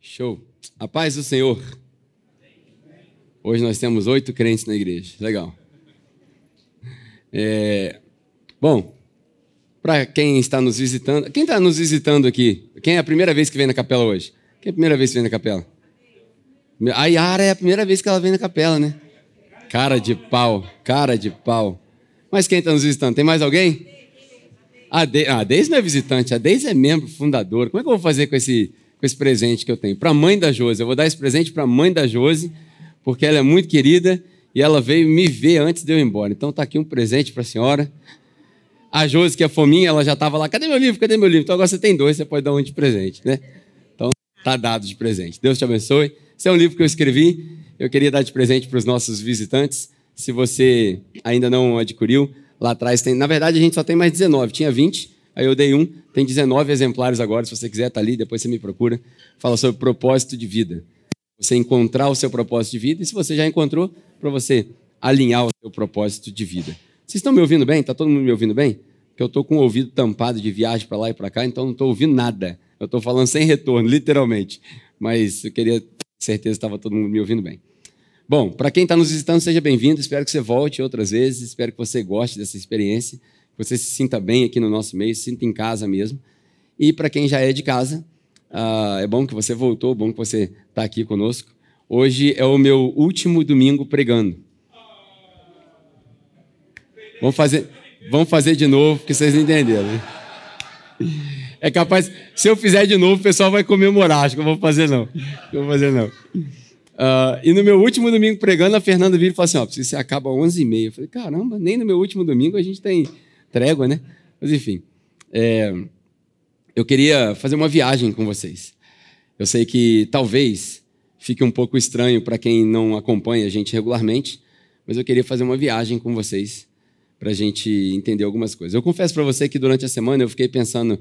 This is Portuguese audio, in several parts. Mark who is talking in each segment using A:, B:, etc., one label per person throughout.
A: Show. A paz do Senhor. Hoje nós temos oito crentes na igreja. Legal. É, bom, para quem está nos visitando, quem está nos visitando aqui? Quem é a primeira vez que vem na capela hoje? Quem é a primeira vez que vem na capela? A Yara é a primeira vez que ela vem na capela, né? Cara de pau, cara de pau. Mas quem está nos visitando? Tem mais alguém? A, de... ah, a Deise não é visitante, a Deise é membro fundador. Como é que eu vou fazer com esse, com esse presente que eu tenho? Para a mãe da Josi. Eu vou dar esse presente para a mãe da Josi, porque ela é muito querida e ela veio me ver antes de eu ir embora. Então está aqui um presente para a senhora. A Josi, que é fominha, ela já estava lá. Cadê meu livro? Cadê meu livro? Então agora você tem dois, você pode dar um de presente, né? Então tá dado de presente. Deus te abençoe. Esse é um livro que eu escrevi. Eu queria dar de presente para os nossos visitantes. Se você ainda não adquiriu, lá atrás tem. Na verdade, a gente só tem mais 19. Tinha 20, aí eu dei um. Tem 19 exemplares agora. Se você quiser, tá ali. Depois você me procura. Fala sobre propósito de vida. Você encontrar o seu propósito de vida. E se você já encontrou, para você alinhar o seu propósito de vida. Vocês estão me ouvindo bem? Está todo mundo me ouvindo bem? Porque eu estou com o ouvido tampado de viagem para lá e para cá, então não estou ouvindo nada. Eu estou falando sem retorno, literalmente. Mas eu queria ter certeza que estava todo mundo me ouvindo bem. Bom, para quem está nos visitando, seja bem-vindo. Espero que você volte outras vezes. Espero que você goste dessa experiência, você se sinta bem aqui no nosso meio, se sinta em casa mesmo. E para quem já é de casa, uh, é bom que você voltou, bom que você está aqui conosco. Hoje é o meu último domingo pregando. Vamos fazer, vamos fazer de novo, porque vocês entenderam. Né? É capaz, se eu fizer de novo, o pessoal vai comemorar. Acho que eu vou fazer não. Eu vou fazer não. Uh, e no meu último domingo pregando, a Fernanda vira e fala assim: ó, você acaba às 11h30. Eu falei: caramba, nem no meu último domingo a gente tem trégua, né? Mas enfim, é, eu queria fazer uma viagem com vocês. Eu sei que talvez fique um pouco estranho para quem não acompanha a gente regularmente, mas eu queria fazer uma viagem com vocês para a gente entender algumas coisas. Eu confesso para você que durante a semana eu fiquei pensando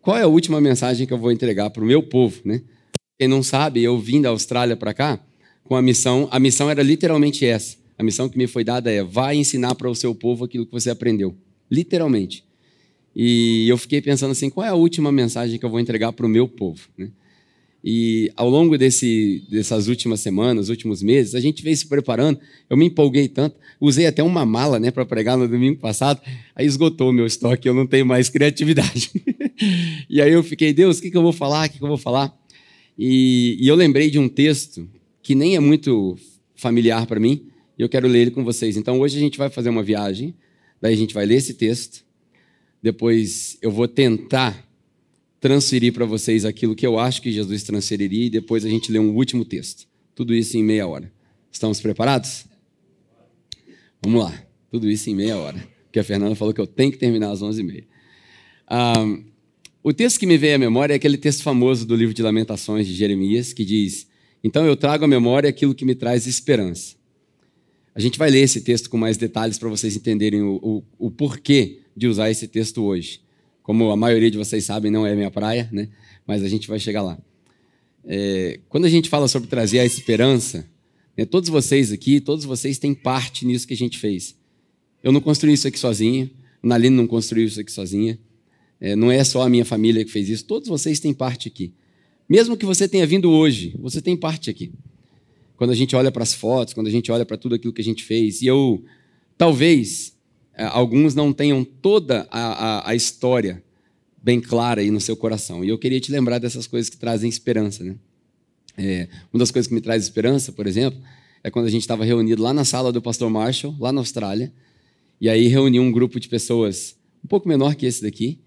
A: qual é a última mensagem que eu vou entregar para o meu povo, né? Quem não sabe, eu vim da Austrália para cá com a missão. A missão era literalmente essa. A missão que me foi dada é: vai ensinar para o seu povo aquilo que você aprendeu, literalmente. E eu fiquei pensando assim, qual é a última mensagem que eu vou entregar para o meu povo? Né? E ao longo desse, dessas últimas semanas, últimos meses, a gente veio se preparando. Eu me empolguei tanto, usei até uma mala né, para pregar no domingo passado, aí esgotou o meu estoque, eu não tenho mais criatividade. e aí eu fiquei, Deus, o que, que eu vou falar? O que, que eu vou falar? E, e eu lembrei de um texto que nem é muito familiar para mim, e eu quero ler ele com vocês. Então hoje a gente vai fazer uma viagem, daí a gente vai ler esse texto, depois eu vou tentar transferir para vocês aquilo que eu acho que Jesus transferiria e depois a gente lê um último texto. Tudo isso em meia hora. Estamos preparados? Vamos lá. Tudo isso em meia hora. Porque a Fernanda falou que eu tenho que terminar às 11h30. Ah, o texto que me veio à memória é aquele texto famoso do livro de Lamentações de Jeremias, que diz: Então eu trago à memória aquilo que me traz esperança. A gente vai ler esse texto com mais detalhes para vocês entenderem o, o, o porquê de usar esse texto hoje. Como a maioria de vocês sabem, não é minha praia, né? mas a gente vai chegar lá. É, quando a gente fala sobre trazer a esperança, né, todos vocês aqui, todos vocês têm parte nisso que a gente fez. Eu não construí isso aqui sozinho, Naline não construiu isso aqui sozinha, é, não é só a minha família que fez isso, todos vocês têm parte aqui. Mesmo que você tenha vindo hoje, você tem parte aqui. Quando a gente olha para as fotos, quando a gente olha para tudo aquilo que a gente fez, e eu, talvez, é, alguns não tenham toda a, a, a, história bem clara aí no seu coração. E eu queria te lembrar dessas coisas que trazem esperança. Né? É, uma das coisas que me traz esperança, por exemplo, é quando a gente estava reunido lá na sala do pastor Marshall, lá na Austrália, e aí reuniu um grupo de pessoas um pouco menor que esse daqui,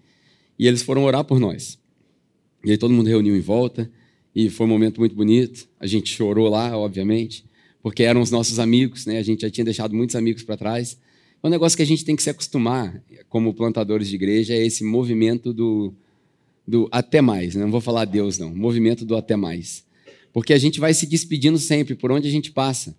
A: e eles foram orar por nós. E aí todo mundo reuniu em volta, e foi um momento muito bonito. A gente chorou lá, obviamente, porque eram os nossos amigos, né? A gente já tinha deixado muitos amigos para trás. É um negócio que a gente tem que se acostumar, como plantadores de igreja, é esse movimento do, do até mais. Né? Não vou falar Deus, não. Movimento do até mais. Porque a gente vai se despedindo sempre, por onde a gente passa.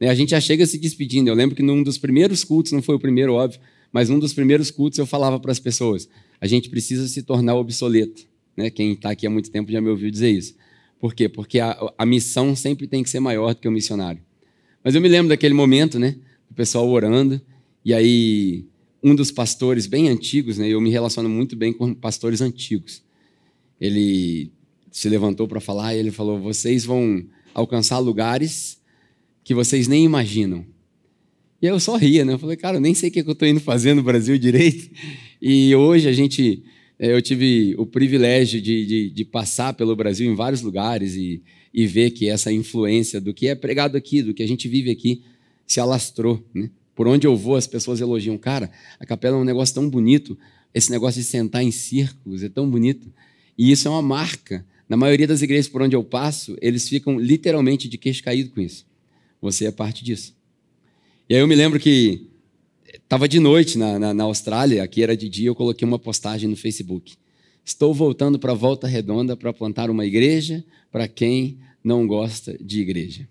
A: Né? A gente já chega se despedindo. Eu lembro que num dos primeiros cultos, não foi o primeiro, óbvio, mas num dos primeiros cultos eu falava para as pessoas: a gente precisa se tornar obsoleto. Né? Quem está aqui há muito tempo já me ouviu dizer isso. Por quê? Porque a, a missão sempre tem que ser maior do que o missionário. Mas eu me lembro daquele momento, né? O pessoal orando, e aí, um dos pastores bem antigos, né, eu me relaciono muito bem com pastores antigos. Ele se levantou para falar e ele falou: vocês vão alcançar lugares que vocês nem imaginam. E eu só ria, né? Eu falei, cara, eu nem sei o que eu estou indo fazer no Brasil direito. E hoje a gente, é, eu tive o privilégio de, de, de passar pelo Brasil em vários lugares e, e ver que essa influência do que é pregado aqui, do que a gente vive aqui, se alastrou. Né? Por onde eu vou, as pessoas elogiam. Cara, a capela é um negócio tão bonito. Esse negócio de sentar em círculos é tão bonito. E isso é uma marca. Na maioria das igrejas por onde eu passo, eles ficam literalmente de queixo caído com isso. Você é parte disso. E aí eu me lembro que estava de noite na, na, na, Austrália, aqui era de dia, eu coloquei uma postagem no Facebook. Estou voltando para a Volta Redonda para plantar uma igreja para quem não gosta de igreja.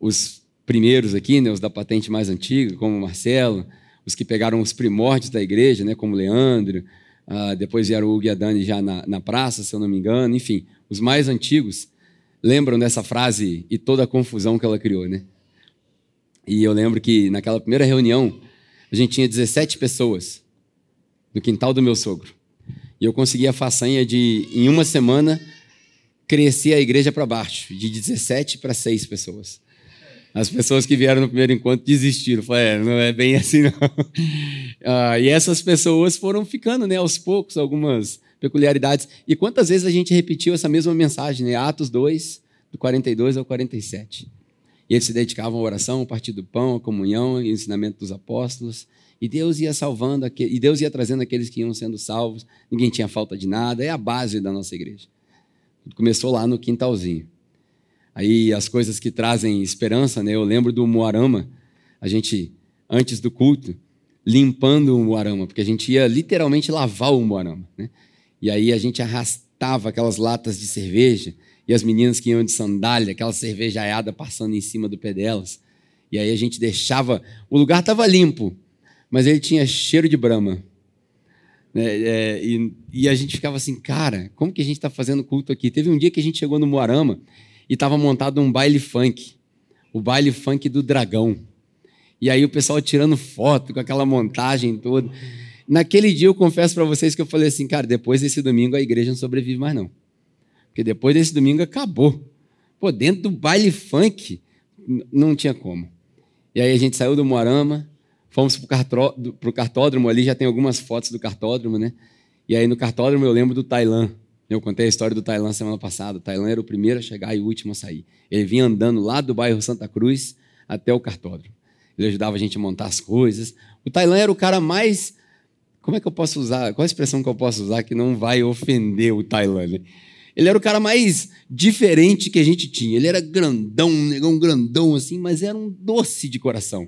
A: Os primeiros aqui, né, os da patente mais antiga, como Marcelo, os que pegaram os primórdios da igreja, né, como Leandro, uh, depois vieram o Hugo e a Dani já na, na praça, se eu não me engano, enfim, os mais antigos lembram dessa frase e toda a confusão que ela criou, né? E eu lembro que naquela primeira reunião, a gente tinha 17 pessoas no quintal do meu sogro. E eu consegui a façanha de, em uma semana, crescer a igreja para baixo, de 17 para 6 pessoas. As pessoas que vieram no primeiro encontro desistiram. Falei, é, não é bem assim, não. Ah, e essas pessoas foram ficando, né, aos poucos, algumas peculiaridades. E quantas vezes a gente repetiu essa mesma mensagem, né? Atos 2, do 42 ao 47. E eles se dedicavam à oração, ao partir do pão, à comunhão, ao ensinamento dos apóstolos. E Deus ia salvando, e Deus ia trazendo aqueles que iam sendo salvos. Ninguém tinha falta de nada. É a base da nossa igreja. Começou lá no quintalzinho. Aí as coisas que trazem esperança, né? Eu lembro do Moarama, a gente, antes do culto, limpando o Moarama, porque a gente ia literalmente lavar o Moarama, né? E aí a gente arrastava aquelas latas de cerveja e as meninas que iam de sandália, aquela cervejaiada passando em cima do pé delas. E aí a gente deixava. O lugar estava limpo, mas ele tinha cheiro de brama. É, é, e, e, a gente ficava assim, cara, como que a gente está fazendo culto aqui? Teve um dia que a gente chegou no Moarama e estava montado um baile funk, o baile funk do dragão. E aí o pessoal tirando foto com aquela montagem toda. Naquele dia eu confesso para vocês que eu falei assim, cara, depois desse domingo a igreja não sobrevive mais não. Porque depois desse domingo acabou. Pô, dentro do baile funk, não tinha como. E aí a gente saiu do Moarama, fomos para o cartódromo ali, já tem algumas fotos do cartódromo, né? E aí no cartódromo eu lembro do Tailã. Eu contei a história do Tailã semana passada. O Tailã era o primeiro a chegar e o último a sair. Ele vinha andando lá do bairro Santa Cruz até o cartódromo. Ele ajudava a gente a montar as coisas. O Tailã era o cara mais. Como é que eu posso usar? Qual a expressão que eu posso usar que não vai ofender o Tailã? Né? Ele era o cara mais diferente que a gente tinha. Ele era grandão, um negão grandão assim, mas era um doce de coração.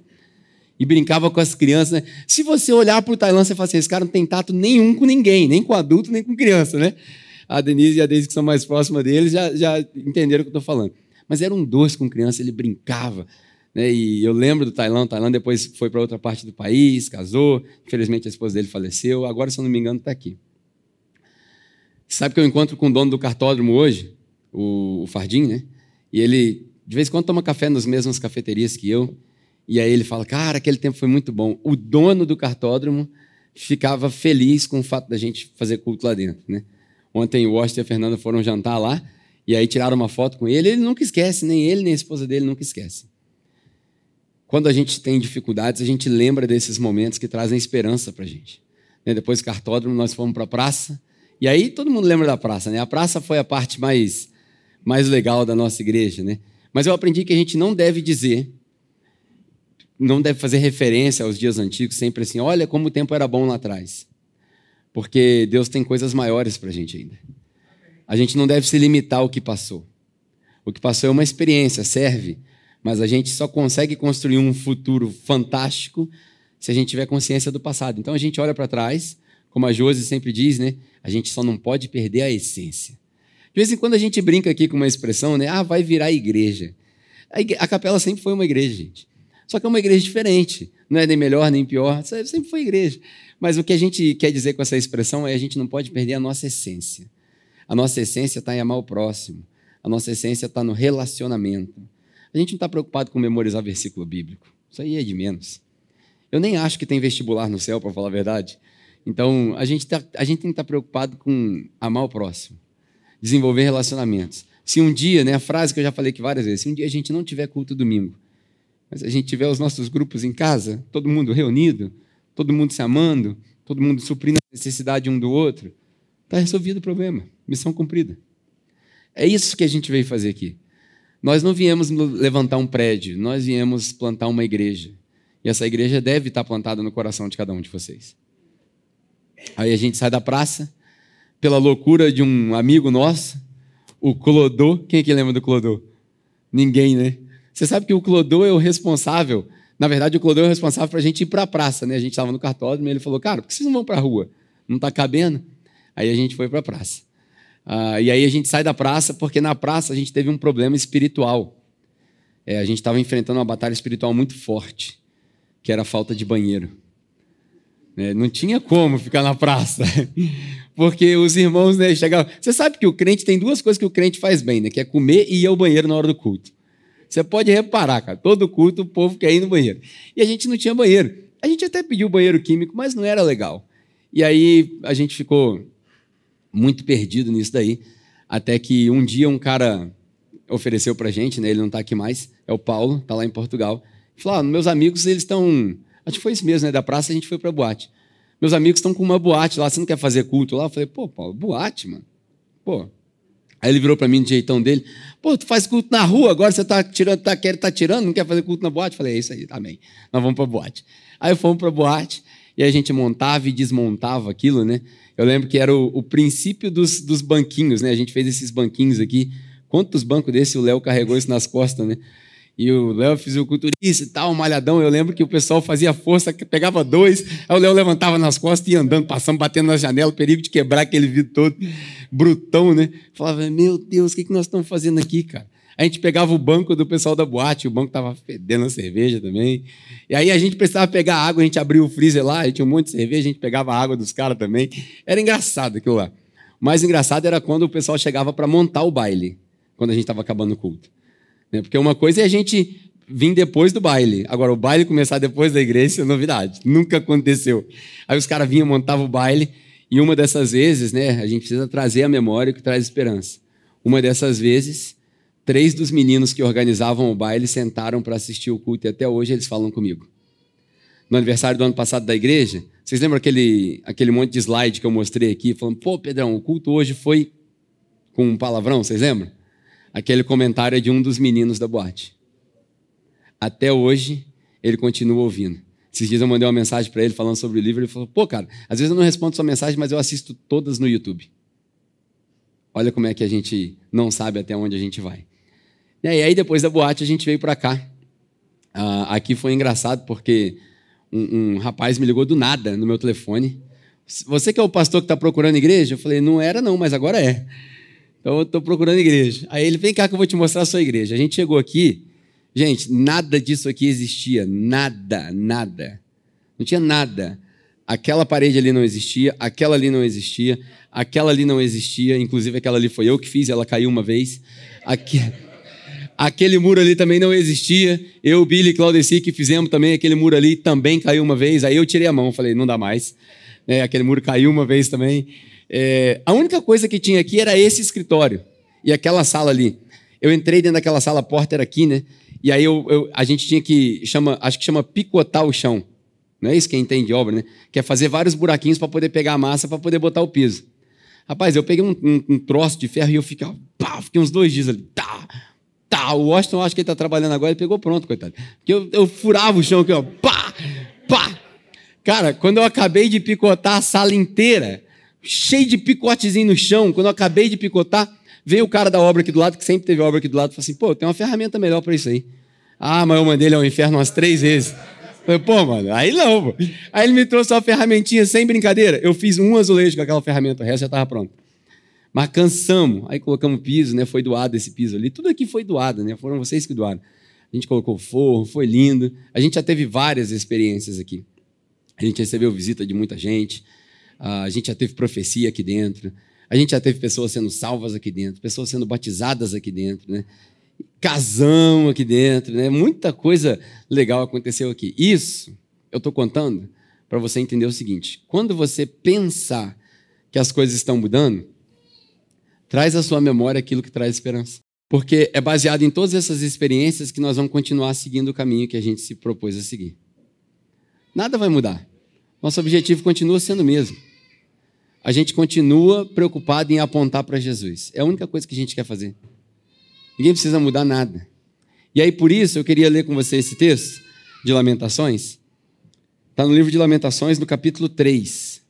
A: E brincava com as crianças. Né? Se você olhar para o Tailã, você fala assim: esse cara não tem tato nenhum com ninguém, nem com adulto, nem com criança, né? A Denise e a Deise, que são mais próximas deles, já, já entenderam o que eu estou falando. Mas era um doce com criança, ele brincava. Né? E eu lembro do Tailã. O Tailã depois foi para outra parte do país, casou. Infelizmente a esposa dele faleceu. Agora, se eu não me engano, está aqui. Sabe que eu encontro com o dono do cartódromo hoje, o, o Fardim, né? E ele, de vez em quando, toma café nas mesmas cafeterias que eu. E aí ele fala: Cara, aquele tempo foi muito bom. O dono do cartódromo ficava feliz com o fato da gente fazer culto lá dentro, né? Ontem o Washington e a Fernanda foram jantar lá e aí tiraram uma foto com ele. Ele nunca esquece, nem ele nem a esposa dele nunca esquece. Quando a gente tem dificuldades, a gente lembra desses momentos que trazem esperança para a gente. Né? Depois do cartódromo, nós fomos para a praça e aí todo mundo lembra da praça, né? A praça foi a parte mais, mais legal da nossa igreja, né? Mas eu aprendi que a gente não deve dizer, não deve fazer referência aos dias antigos, sempre assim, olha como o tempo era bom lá atrás. Porque Deus tem coisas maiores para a gente ainda. A gente não deve se limitar ao que passou. O que passou é uma experiência, serve, mas a gente só consegue construir um futuro fantástico se a gente tiver consciência do passado. Então a gente olha para trás, como a Josi sempre diz, né? A gente só não pode perder a essência. De vez em quando a gente brinca aqui com uma expressão, né? Ah, vai virar igreja. A, igreja, a capela sempre foi uma igreja, gente. Só que é uma igreja diferente. Não é nem melhor nem pior. Sempre foi igreja. Mas o que a gente quer dizer com essa expressão é a gente não pode perder a nossa essência. A nossa essência está em amar o próximo. A nossa essência está no relacionamento. A gente não está preocupado com memorizar versículo bíblico. Isso aí é de menos. Eu nem acho que tem vestibular no céu, para falar a verdade. Então, a gente, tá, a gente tem que estar preocupado com amar o próximo. desenvolver relacionamentos. Se um dia, né, a frase que eu já falei aqui várias vezes, se um dia a gente não tiver culto domingo, mas a gente tiver os nossos grupos em casa, todo mundo reunido, todo mundo se amando, todo mundo suprindo a necessidade um do outro, está resolvido o problema, missão cumprida. É isso que a gente veio fazer aqui. Nós não viemos levantar um prédio, nós viemos plantar uma igreja. E essa igreja deve estar plantada no coração de cada um de vocês. Aí a gente sai da praça, pela loucura de um amigo nosso, o Clodô. Quem é que lembra do Clodô? Ninguém, né? Você sabe que o Clodô é o responsável. Na verdade, o Clodô é o responsável para a gente ir para a praça, né? A gente estava no cartódromo e ele falou, cara, por que vocês não vão para a rua? Não está cabendo? Aí a gente foi para a praça. Ah, e aí a gente sai da praça porque na praça a gente teve um problema espiritual. É, a gente estava enfrentando uma batalha espiritual muito forte, que era a falta de banheiro. É, não tinha como ficar na praça, porque os irmãos né, chegavam. Você sabe que o crente tem duas coisas que o crente faz bem, né? Que é comer e ir ao banheiro na hora do culto. Você pode reparar, cara, todo culto o povo quer ir no banheiro. E a gente não tinha banheiro. A gente até pediu banheiro químico, mas não era legal. E aí a gente ficou muito perdido nisso daí, até que um dia um cara ofereceu para gente, né? Ele não está aqui mais, é o Paulo, está lá em Portugal. Falou: ah, meus amigos, eles estão, acho que foi isso mesmo, né? Da praça a gente foi para boate. Meus amigos estão com uma boate lá, você não quer fazer culto lá? Eu falei: pô, Paulo, boate, mano. Pô. Aí ele virou para mim no jeitão dele: pô, tu faz culto na rua, agora você está tirando, tá, quer, tá tirando, não quer fazer culto na boate? Eu falei: é isso aí, tá bem. Nós vamos para boate. Aí fomos para boate e a gente montava e desmontava aquilo, né? Eu lembro que era o, o princípio dos, dos, banquinhos, né? A gente fez esses banquinhos aqui. Quantos bancos desse o Léo carregou isso nas costas, né? E o Léo fisiculturista e tal, malhadão. Eu lembro que o pessoal fazia força, pegava dois, aí o Léo levantava nas costas e ia andando, passando, batendo na janela, perigo de quebrar aquele vidro todo, brutão, né? Falava, meu Deus, o que, que nós estamos fazendo aqui, cara? A gente pegava o banco do pessoal da boate, o banco estava fedendo a cerveja também. E aí a gente precisava pegar água, a gente abria o freezer lá, e tinha um monte de cerveja, a gente pegava a água dos caras também. Era engraçado aquilo lá. Mais engraçado era quando o pessoal chegava para montar o baile, quando a gente estava acabando o culto. Né? Porque uma coisa é a gente vir depois do baile. Agora, o baile começar depois da igreja, é novidade. Nunca aconteceu. Aí os caras vinham, montavam o baile, e uma dessas vezes, né, a gente precisa trazer a memória que traz esperança. Uma dessas vezes, Três dos meninos que organizavam o baile sentaram para assistir o culto e até hoje eles falam comigo. No aniversário do ano passado da igreja, vocês lembram aquele, aquele monte de slide que eu mostrei aqui, falando, pô, Pedrão, o culto hoje foi com um palavrão, vocês lembram? Aquele comentário é de um dos meninos da boate. Até hoje, ele continua ouvindo. Esses dias eu mandei uma mensagem para ele falando sobre o livro. Ele falou: pô, cara, às vezes eu não respondo sua mensagem, mas eu assisto todas no YouTube. Olha como é que a gente não sabe até onde a gente vai. E aí, depois da boate, a gente veio para cá. Uh, aqui foi engraçado porque um, um, rapaz me ligou do nada no meu telefone. Você que é o pastor que está procurando igreja? Eu falei, não era não, mas agora é. Então eu estou procurando igreja. Aí ele, vem cá que eu vou te mostrar a sua igreja. A gente chegou aqui, gente, nada disso aqui existia. Nada, nada. Não tinha nada. Aquela parede ali não existia, aquela ali não existia, aquela ali não existia. Inclusive aquela ali foi eu que fiz, ela caiu uma vez. Aqui... Aquele muro ali também não existia. Eu, Billy e Claudeci, que fizemos também aquele muro ali, também caiu uma vez. Aí eu tirei a mão, falei, não dá mais. É, aquele muro caiu uma vez também. É, a única coisa que tinha aqui era esse escritório e aquela sala ali. Eu entrei dentro daquela sala, a porta era aqui, né? E aí eu, eu, a gente tinha que, chama, acho que chama picotar o chão. Não é isso quem entende de obra, né? Que é fazer vários buraquinhos para poder pegar a massa, para poder botar o piso. Rapaz, eu peguei um, um, um, troço de ferro e eu ficava, pá, fiquei uns dois dias ali, tá, Tá, o Washington, acho que ele está trabalhando agora, ele pegou pronto, coitado. Porque eu, eu furava o chão aqui, ó, pá, pá. Cara, quando eu acabei de picotar a sala inteira, cheio de picotezinho no chão, quando eu acabei de picotar, veio o cara da obra aqui do lado, que sempre teve obra aqui do lado, e falou assim: pô, tem uma ferramenta melhor para isso aí. Ah, mas eu mandei ele ao inferno umas três vezes. falei, pô, mano, aí não, pô. Aí ele me trouxe uma ferramentinha sem brincadeira. Eu fiz um azulejo com aquela ferramenta, o resto já estava pronto. Mas cansamos, aí colocamos piso, né? Foi doado esse piso ali. Tudo aqui foi doado, né? Foram vocês que doaram. A gente colocou forro, foi lindo. A gente já teve várias experiências aqui. A gente recebeu visita de muita gente. A gente já teve profecia aqui dentro. A gente já teve pessoas sendo salvas aqui dentro, pessoas sendo batizadas aqui dentro, né? Casão aqui dentro, né? Muita coisa legal aconteceu aqui. Isso eu estou contando para você entender o seguinte: quando você pensar que as coisas estão mudando, Traz à sua memória aquilo que traz esperança. Porque é baseado em todas essas experiências que nós vamos continuar seguindo o caminho que a gente se propôs a seguir. Nada vai mudar. Nosso objetivo continua sendo o mesmo. A gente continua preocupado em apontar para Jesus. É a única coisa que a gente quer fazer. Ninguém precisa mudar nada. E aí, por isso, eu queria ler com você esse texto de Lamentações. Está no livro de Lamentações, no capítulo 3.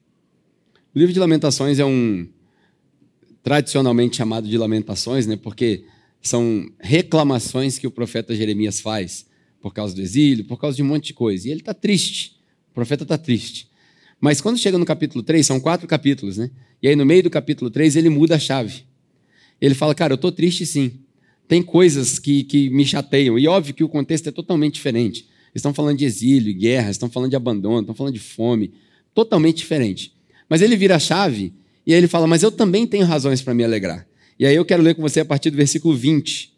A: O livro de Lamentações é um tradicionalmente chamado de Lamentações, né? Porque são reclamações que o profeta Jeremias faz por causa do exílio, por causa de um monte de coisa. E ele está triste. O profeta está triste. Mas quando chega no capítulo 3, são quatro capítulos, né? E aí no meio do capítulo 3 ele muda a chave. Ele fala, cara, eu estou triste sim. Tem coisas que, que me chateiam. E óbvio que o contexto é totalmente diferente. Eles estão falando de exílio, guerra, estão falando de abandono, estão falando de fome. Totalmente diferente. Mas ele vira a chave e aí ele fala: Mas eu também tenho razões para me alegrar. E aí eu quero ler com você a partir do versículo 20.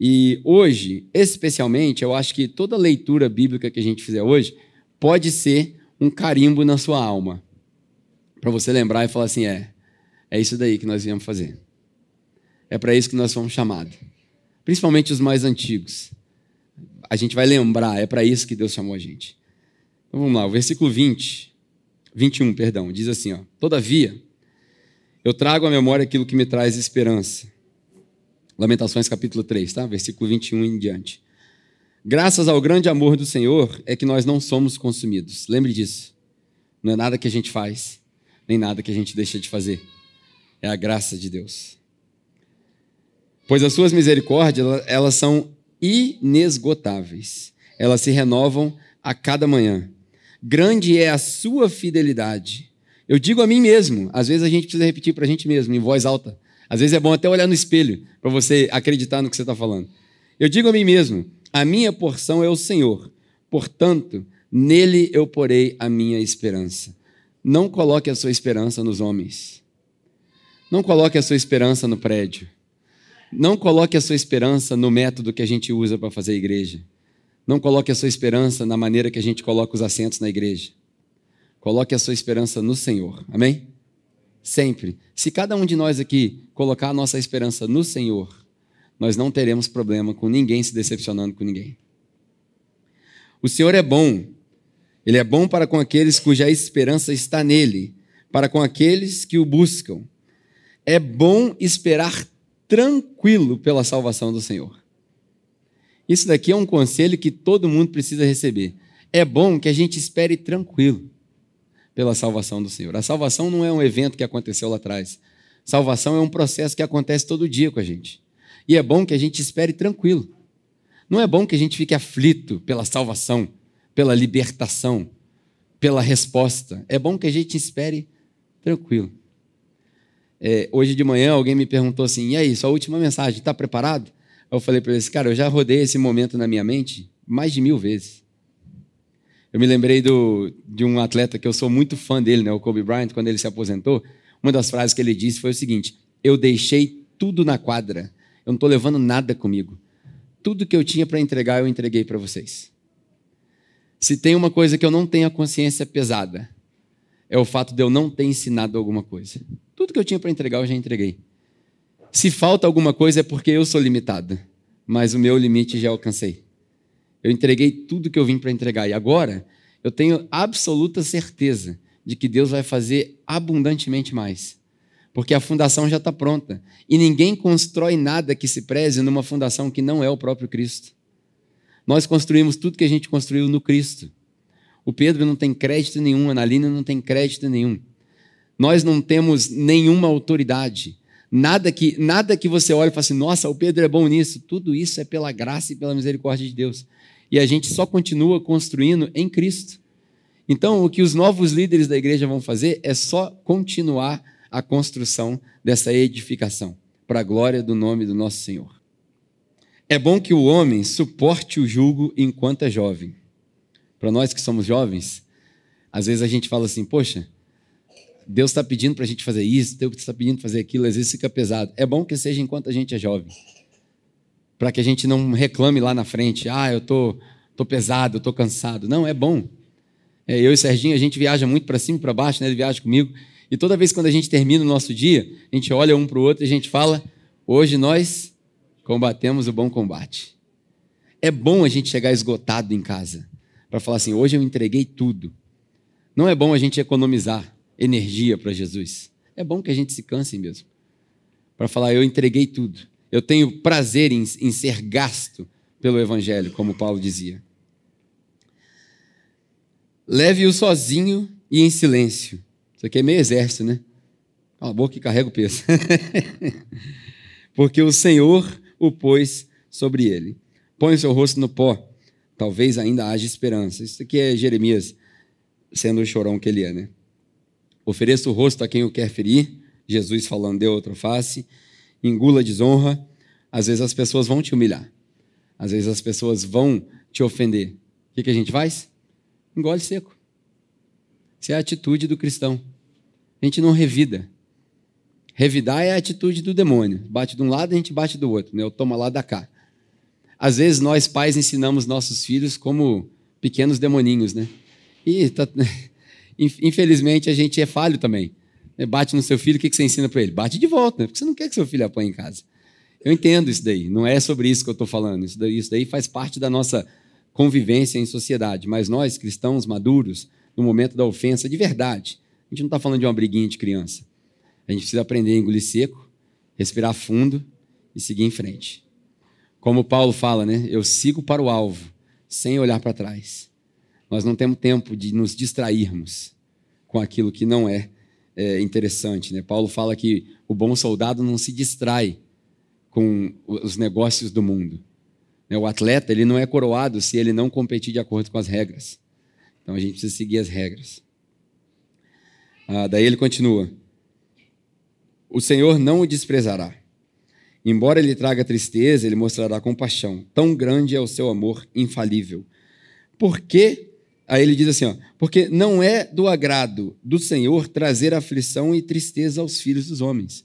A: E hoje, especialmente, eu acho que toda leitura bíblica que a gente fizer hoje pode ser um carimbo na sua alma. Para você lembrar e falar assim: é, é isso daí que nós viemos fazer. É para isso que nós fomos chamados. Principalmente os mais antigos. A gente vai lembrar, é para isso que Deus chamou a gente. Então vamos lá, o versículo 20, 21, perdão, diz assim: ó, Todavia, eu trago à memória aquilo que me traz esperança. Lamentações capítulo 3, tá? Versículo 21 em diante. Graças ao grande amor do Senhor é que nós não somos consumidos. Lembre disso. Não é nada que a gente faz, nem nada que a gente deixa de fazer. É a graça de Deus. Pois as suas misericórdias, elas são inesgotáveis. Elas se renovam a cada manhã. Grande é a sua fidelidade. Eu digo a mim mesmo, às vezes a gente precisa repetir para a gente mesmo, em voz alta. Às vezes é bom até olhar no espelho para você acreditar no que você está falando. Eu digo a mim mesmo: a minha porção é o Senhor, portanto, nele eu porei a minha esperança. Não coloque a sua esperança nos homens. Não coloque a sua esperança no prédio. Não coloque a sua esperança no método que a gente usa para fazer igreja. Não coloque a sua esperança na maneira que a gente coloca os assentos na igreja. Coloque a sua esperança no Senhor. Amém? Sempre. Se cada um de nós aqui colocar a nossa esperança no Senhor, nós não teremos problema com ninguém se decepcionando com ninguém. O Senhor é bom. Ele é bom para com aqueles cuja esperança está nele, para com aqueles que o buscam. É bom esperar tranquilo pela salvação do Senhor. Isso daqui é um conselho que todo mundo precisa receber. É bom que a gente espere tranquilo pela salvação do Senhor. A salvação não é um evento que aconteceu lá atrás. Salvação é um processo que acontece todo dia com a gente. E é bom que a gente espere tranquilo. Não é bom que a gente fique aflito pela salvação, pela libertação, pela resposta. É bom que a gente espere tranquilo. É, hoje de manhã alguém me perguntou assim: e aí, sua última mensagem, está preparado? Eu falei para ele assim, cara, eu já rodei esse momento na minha mente mais de mil vezes. Eu me lembrei do, de um atleta que eu sou muito fã dele, né, o Kobe Bryant, quando ele se aposentou. Uma das frases que ele disse foi o seguinte: Eu deixei tudo na quadra, eu não estou levando nada comigo. Tudo que eu tinha para entregar, eu entreguei para vocês. Se tem uma coisa que eu não tenho a consciência pesada, é o fato de eu não ter ensinado alguma coisa. Tudo que eu tinha para entregar, eu já entreguei. Se falta alguma coisa, é porque eu sou limitada, mas o meu limite já alcancei. Eu entreguei tudo que eu vim para entregar. E agora, eu tenho absoluta certeza de que Deus vai fazer abundantemente mais. Porque a fundação já está pronta. E ninguém constrói nada que se preze numa fundação que não é o próprio Cristo. Nós construímos tudo que a gente construiu no Cristo. O Pedro não tem crédito nenhum, a Analina não tem crédito nenhum. Nós não temos nenhuma autoridade. Nada que, nada que você olhe e fale assim, nossa, o Pedro é bom nisso. Tudo isso é pela graça e pela misericórdia de Deus e a gente só continua construindo em Cristo. Então, o que os novos líderes da igreja vão fazer é só continuar a construção dessa edificação, para a glória do nome do nosso Senhor. É bom que o homem suporte o jugo enquanto é jovem. Para nós que somos jovens, às vezes a gente fala assim: poxa, Deus está pedindo para a gente fazer isso, Deus está pedindo fazer aquilo, às vezes fica pesado. É bom que seja enquanto a gente é jovem para que a gente não reclame lá na frente, ah, eu tô, tô pesado, eu tô cansado. Não, é bom. É, eu e Serginho, a gente viaja muito para cima e para baixo, né? ele viaja comigo, E toda vez quando a gente termina o nosso dia, a gente olha um para o outro e a gente fala: hoje nós combatemos o bom combate. É bom a gente chegar esgotado em casa para falar assim: hoje eu entreguei tudo. Não é bom a gente economizar energia para Jesus. É bom que a gente se canse mesmo. Para falar: eu entreguei tudo. Eu tenho prazer em, em ser gasto pelo Evangelho, como Paulo dizia. Leve-o sozinho e em silêncio. Isso aqui é meio exército, né? Cala a boca que carrega o peso. Porque o Senhor o pôs sobre ele. Põe o seu rosto no pó, talvez ainda haja esperança. Isso aqui é Jeremias sendo o chorão que ele é, né? Ofereça o rosto a quem o quer ferir, Jesus falando, dê outra face, engula desonra. Às vezes as pessoas vão te humilhar, às vezes as pessoas vão te ofender. O que a gente faz? Engole seco. Isso é a atitude do cristão. A gente não revida. Revidar é a atitude do demônio. Bate de um lado, a gente bate do outro, né? Eu tomo lá da cá. Às vezes nós pais ensinamos nossos filhos como pequenos demoninhos, né? E tá... infelizmente a gente é falho também. Bate no seu filho, o que você ensina para ele? Bate de volta, né? porque você não quer que seu filho apanhe em casa. Eu entendo isso daí, não é sobre isso que eu estou falando. Isso daí faz parte da nossa convivência em sociedade. Mas nós, cristãos maduros, no momento da ofensa, de verdade, a gente não está falando de uma briguinha de criança. A gente precisa aprender a engolir seco, respirar fundo e seguir em frente. Como Paulo fala, né? Eu sigo para o alvo, sem olhar para trás. Nós não temos tempo de nos distrairmos com aquilo que não é, é interessante. Né? Paulo fala que o bom soldado não se distrai com os negócios do mundo. Né? O atleta ele não é coroado se ele não competir de acordo com as regras. Então a gente precisa seguir as regras. Ah, daí ele continua: O Senhor não o desprezará. Embora ele traga tristeza, ele mostrará compaixão. Tão grande é o seu amor infalível. Porque, aí ele diz assim: ó, porque não é do agrado do Senhor trazer aflição e tristeza aos filhos dos homens.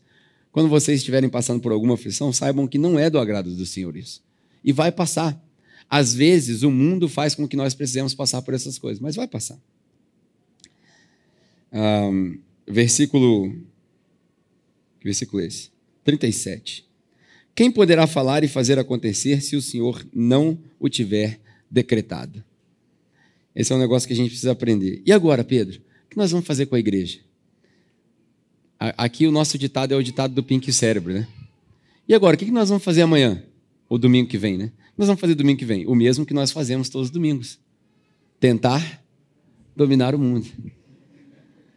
A: Quando vocês estiverem passando por alguma aflição, saibam que não é do agrado do Senhor isso. E vai passar. Às vezes, o mundo faz com que nós precisemos passar por essas coisas, mas vai passar. Um, versículo. Que versículo é esse? 37. Quem poderá falar e fazer acontecer se o Senhor não o tiver decretado? Esse é um negócio que a gente precisa aprender. E agora, Pedro? O que nós vamos fazer com a igreja? Aqui o nosso ditado é o ditado do Pink Cérebro, né? E agora, o que nós vamos fazer amanhã? Ou domingo que vem, né? Nós vamos fazer domingo que vem o mesmo que nós fazemos todos os domingos: tentar dominar o mundo.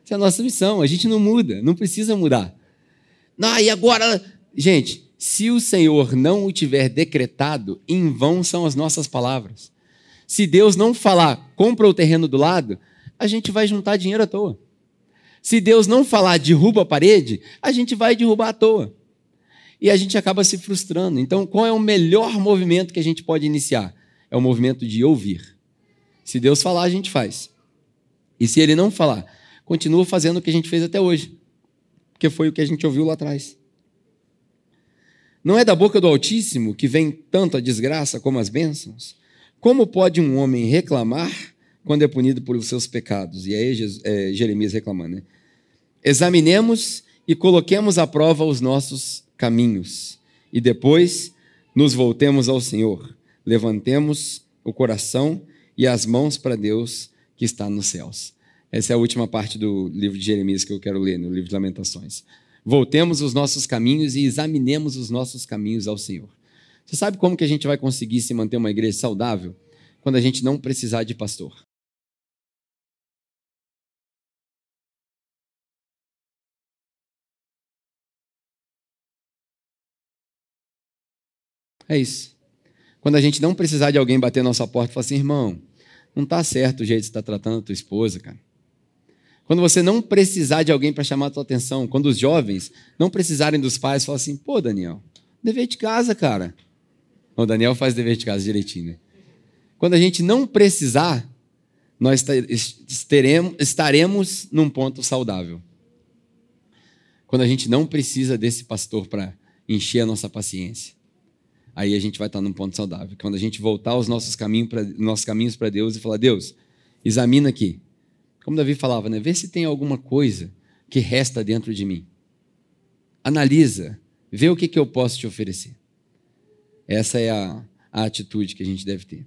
A: Essa é a nossa missão. A gente não muda, não precisa mudar. Ah, e agora, gente, se o Senhor não o tiver decretado, em vão são as nossas palavras. Se Deus não falar, compra o terreno do lado, a gente vai juntar dinheiro à toa. Se Deus não falar, derruba a parede, a gente vai derrubar à toa e a gente acaba se frustrando. Então, qual é o melhor movimento que a gente pode iniciar? É o movimento de ouvir. Se Deus falar, a gente faz. E se Ele não falar, continua fazendo o que a gente fez até hoje, porque foi o que a gente ouviu lá atrás. Não é da boca do Altíssimo que vem tanto a desgraça como as bênçãos? Como pode um homem reclamar quando é punido por seus pecados? E aí é, Jeremias reclamando, né? Examinemos e coloquemos à prova os nossos caminhos. E depois nos voltemos ao Senhor, levantemos o coração e as mãos para Deus que está nos céus. Essa é a última parte do livro de Jeremias que eu quero ler, no livro de Lamentações. Voltemos os nossos caminhos e examinemos os nossos caminhos ao Senhor. Você sabe como que a gente vai conseguir se manter uma igreja saudável? Quando a gente não precisar de pastor. É isso. Quando a gente não precisar de alguém bater na nossa porta e falar assim, irmão, não está certo o jeito que você está tratando a tua esposa, cara. Quando você não precisar de alguém para chamar a tua atenção, quando os jovens não precisarem dos pais, falar assim, pô, Daniel, dever de casa, cara. O Daniel faz dever de casa direitinho, né? Quando a gente não precisar, nós estaremos num ponto saudável. Quando a gente não precisa desse pastor para encher a nossa paciência aí a gente vai estar num ponto saudável. Quando a gente voltar aos nossos caminhos para nossos caminhos para Deus e falar: "Deus, examina aqui". Como Davi falava, né? Vê se tem alguma coisa que resta dentro de mim. Analisa, vê o que, que eu posso te oferecer. Essa é a, a atitude que a gente deve ter.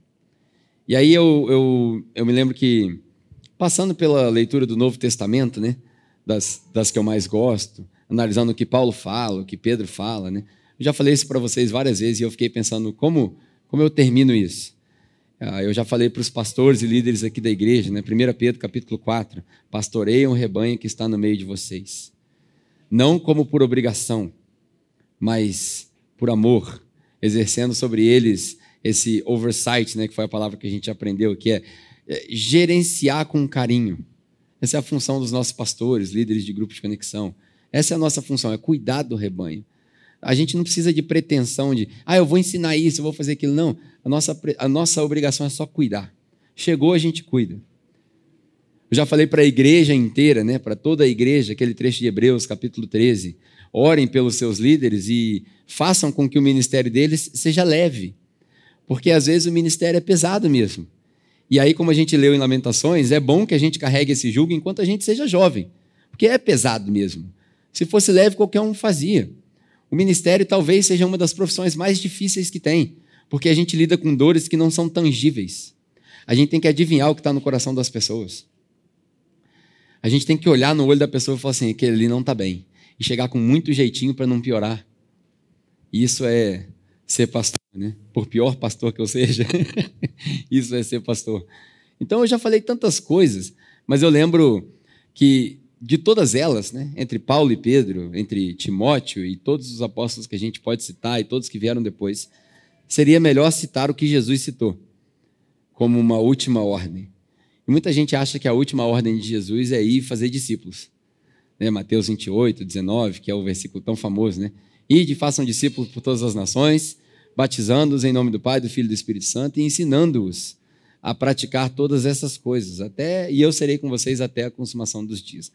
A: E aí eu, eu, eu me lembro que, passando pela leitura do Novo Testamento, né, das, das que eu mais gosto, analisando o que Paulo fala, o que Pedro fala, né, eu já falei isso para vocês várias vezes e eu fiquei pensando como, como eu termino isso. Ah, eu já falei para os pastores e líderes aqui da igreja, né? 1 Pedro capítulo 4, pastoreiam o rebanho que está no meio de vocês. Não como por obrigação, mas por amor, exercendo sobre eles esse oversight, né, que foi a palavra que a gente aprendeu, que é, é gerenciar com carinho. Essa é a função dos nossos pastores, líderes de grupos de conexão. Essa é a nossa função, é cuidar do rebanho. A gente não precisa de pretensão de, ah, eu vou ensinar isso, eu vou fazer aquilo. Não. A nossa, a nossa obrigação é só cuidar. Chegou, a gente cuida. Eu já falei para a igreja inteira, né, para toda a igreja, aquele trecho de Hebreus, capítulo 13. Orem pelos seus líderes e façam com que o ministério deles seja leve. Porque às vezes o ministério é pesado mesmo. E aí, como a gente leu em Lamentações, é bom que a gente carregue esse jugo enquanto a gente seja jovem. Porque é pesado mesmo. Se fosse leve, qualquer um fazia. O ministério talvez seja uma das profissões mais difíceis que tem, porque a gente lida com dores que não são tangíveis. A gente tem que adivinhar o que está no coração das pessoas. A gente tem que olhar no olho da pessoa e falar assim: aquele ali não está bem. E chegar com muito jeitinho para não piorar. Isso é ser pastor, né? Por pior pastor que eu seja, isso é ser pastor. Então eu já falei tantas coisas, mas eu lembro que de todas elas, né, entre Paulo e Pedro, entre Timóteo e todos os apóstolos que a gente pode citar e todos que vieram depois, seria melhor citar o que Jesus citou como uma última ordem. E muita gente acha que a última ordem de Jesus é ir fazer discípulos. Né? Mateus 28, 19, que é o versículo tão famoso, né? Ide façam discípulos por todas as nações, batizando-os em nome do Pai, do Filho e do Espírito Santo e ensinando-os a praticar todas essas coisas, até e eu serei com vocês até a consumação dos dias.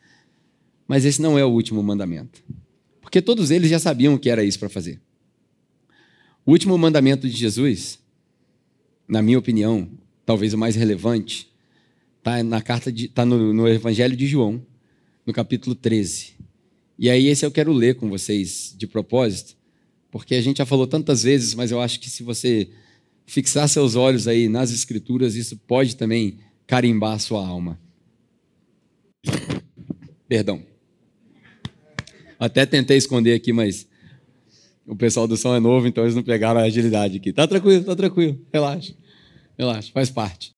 A: Mas esse não é o último mandamento. Porque todos eles já sabiam que era isso para fazer. O último mandamento de Jesus, na minha opinião, talvez o mais relevante, está na carta de, tá no, no Evangelho de João, no capítulo 13. E aí esse eu quero ler com vocês de propósito, porque a gente já falou tantas vezes, mas eu acho que se você fixar seus olhos aí nas escrituras, isso pode também carimbar a sua alma. Perdão. Até tentei esconder aqui, mas o pessoal do som é novo, então eles não pegaram a agilidade aqui. Tá tranquilo, tá tranquilo. Relaxa. Relaxa, faz parte.